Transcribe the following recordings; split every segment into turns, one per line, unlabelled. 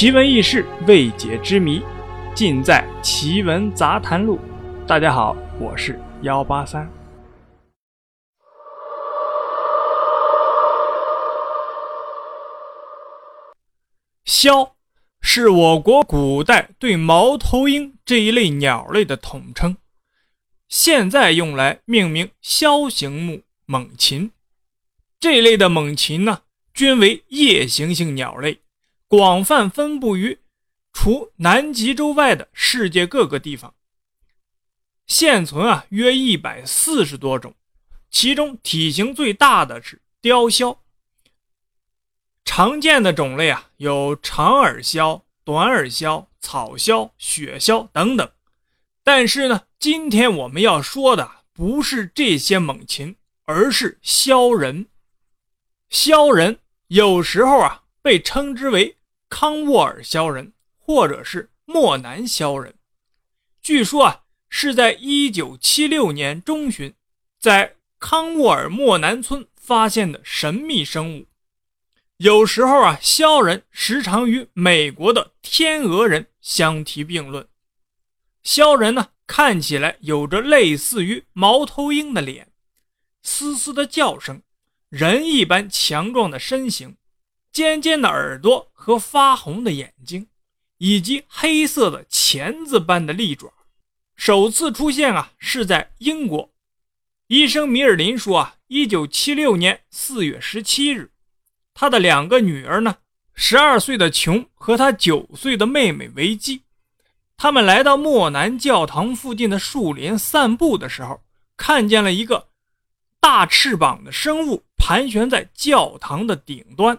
奇闻异事、未解之谜，尽在《奇闻杂谈录》。大家好，我是幺八三。枭是我国古代对猫头鹰这一类鸟类的统称，现在用来命名枭形目猛禽。这一类的猛禽呢，均为夜行性鸟类。广泛分布于除南极洲外的世界各个地方，现存啊约一百四十多种，其中体型最大的是雕鸮。常见的种类啊有长耳鸮、短耳鸮、草鸮、雪鸮等等。但是呢，今天我们要说的不是这些猛禽，而是鸮人。枭人有时候啊被称之为。康沃尔肖人，或者是莫南肖人，据说啊是在一九七六年中旬，在康沃尔莫南村发现的神秘生物。有时候啊，肖人时常与美国的天鹅人相提并论。肖人呢，看起来有着类似于猫头鹰的脸，嘶嘶的叫声，人一般强壮的身形。尖尖的耳朵和发红的眼睛，以及黑色的钳子般的利爪，首次出现啊是在英国。医生米尔林说啊，一九七六年四月十七日，他的两个女儿呢，十二岁的琼和他九岁的妹妹维基，他们来到莫南教堂附近的树林散步的时候，看见了一个大翅膀的生物盘旋在教堂的顶端。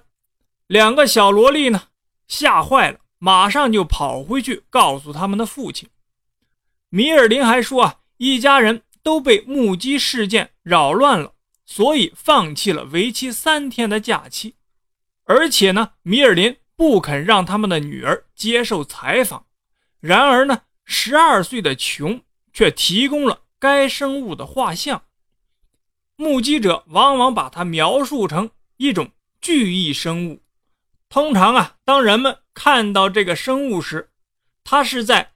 两个小萝莉呢，吓坏了，马上就跑回去告诉他们的父亲。米尔林还说啊，一家人都被目击事件扰乱了，所以放弃了为期三天的假期。而且呢，米尔林不肯让他们的女儿接受采访。然而呢，十二岁的琼却提供了该生物的画像。目击者往往把它描述成一种巨异生物。通常啊，当人们看到这个生物时，它是在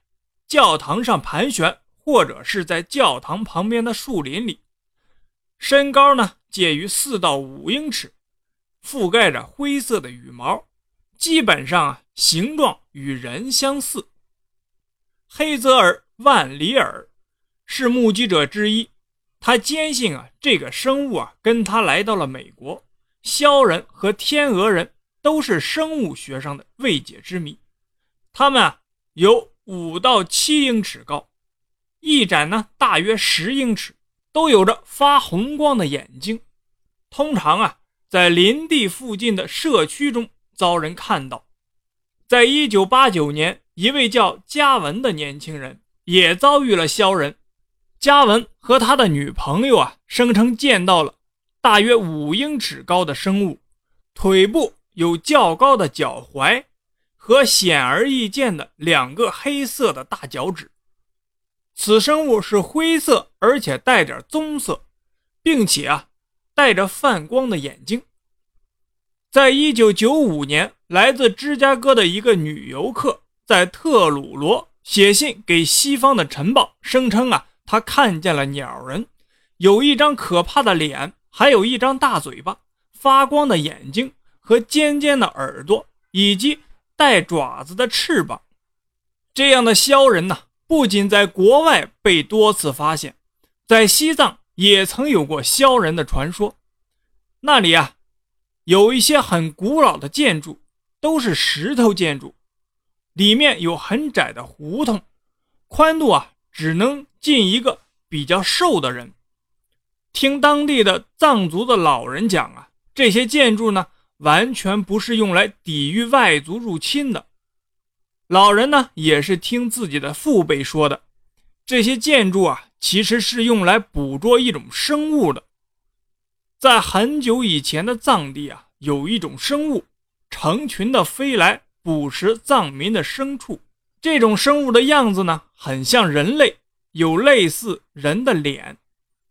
教堂上盘旋，或者是在教堂旁边的树林里。身高呢介于四到五英尺，覆盖着灰色的羽毛，基本上啊形状与人相似。黑泽尔·万里尔是目击者之一，他坚信啊这个生物啊跟他来到了美国。枭人和天鹅人。都是生物学上的未解之谜。它们啊有五到七英尺高，翼展呢大约十英尺，都有着发红光的眼睛。通常啊在林地附近的社区中遭人看到。在一九八九年，一位叫嘉文的年轻人也遭遇了枭人。嘉文和他的女朋友啊声称见到了大约五英尺高的生物，腿部。有较高的脚踝和显而易见的两个黑色的大脚趾。此生物是灰色，而且带点棕色，并且啊，带着泛光的眼睛。在一九九五年，来自芝加哥的一个女游客在特鲁罗写信给西方的晨报，声称啊，她看见了鸟人，有一张可怕的脸，还有一张大嘴巴，发光的眼睛。和尖尖的耳朵，以及带爪子的翅膀，这样的枭人呢，不仅在国外被多次发现，在西藏也曾有过枭人的传说。那里啊，有一些很古老的建筑，都是石头建筑，里面有很窄的胡同，宽度啊，只能进一个比较瘦的人。听当地的藏族的老人讲啊，这些建筑呢。完全不是用来抵御外族入侵的。老人呢，也是听自己的父辈说的，这些建筑啊，其实是用来捕捉一种生物的。在很久以前的藏地啊，有一种生物，成群的飞来捕食藏民的牲畜。这种生物的样子呢，很像人类，有类似人的脸、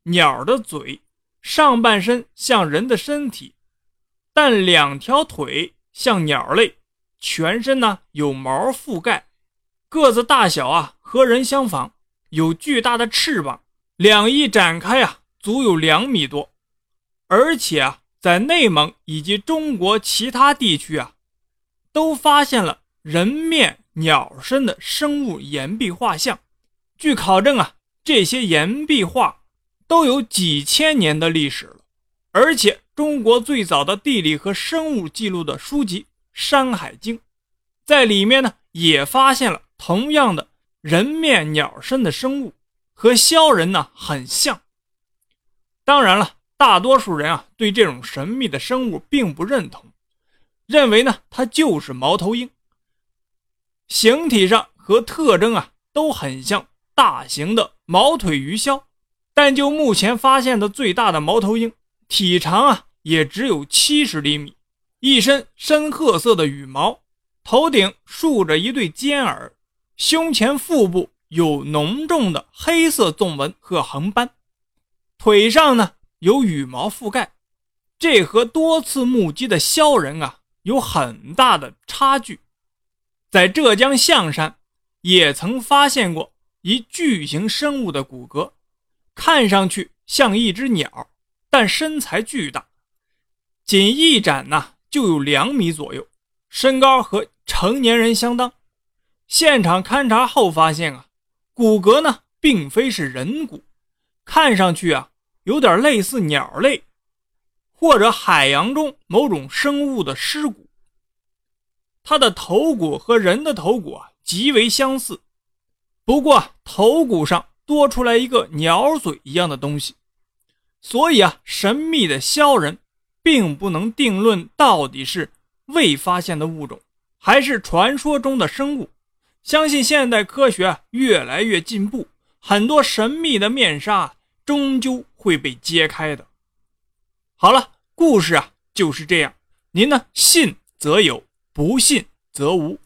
鸟的嘴，上半身像人的身体。但两条腿像鸟类，全身呢有毛覆盖，个子大小啊和人相仿，有巨大的翅膀，两翼展开啊足有两米多，而且啊在内蒙以及中国其他地区啊，都发现了人面鸟身的生物岩壁画像。据考证啊，这些岩壁画都有几千年的历史了，而且中国最早的地理和生物记录的书籍。《山海经》在里面呢，也发现了同样的人面鸟身的生物，和鲛人呢很像。当然了，大多数人啊对这种神秘的生物并不认同，认为呢它就是猫头鹰，形体上和特征啊都很像大型的毛腿鱼鸮。但就目前发现的最大的猫头鹰，体长啊也只有七十厘米。一身深褐色的羽毛，头顶竖着一对尖耳，胸前、腹部有浓重的黑色纵纹和横斑，腿上呢有羽毛覆盖，这和多次目击的鸮人啊有很大的差距。在浙江象山也曾发现过一巨型生物的骨骼，看上去像一只鸟，但身材巨大，仅一展呢。就有两米左右，身高和成年人相当。现场勘查后发现啊，骨骼呢并非是人骨，看上去啊有点类似鸟类，或者海洋中某种生物的尸骨。它的头骨和人的头骨啊极为相似，不过头骨上多出来一个鸟嘴一样的东西，所以啊神秘的鸮人。并不能定论到底是未发现的物种，还是传说中的生物。相信现代科学越来越进步，很多神秘的面纱终究会被揭开的。好了，故事啊就是这样。您呢，信则有，不信则无。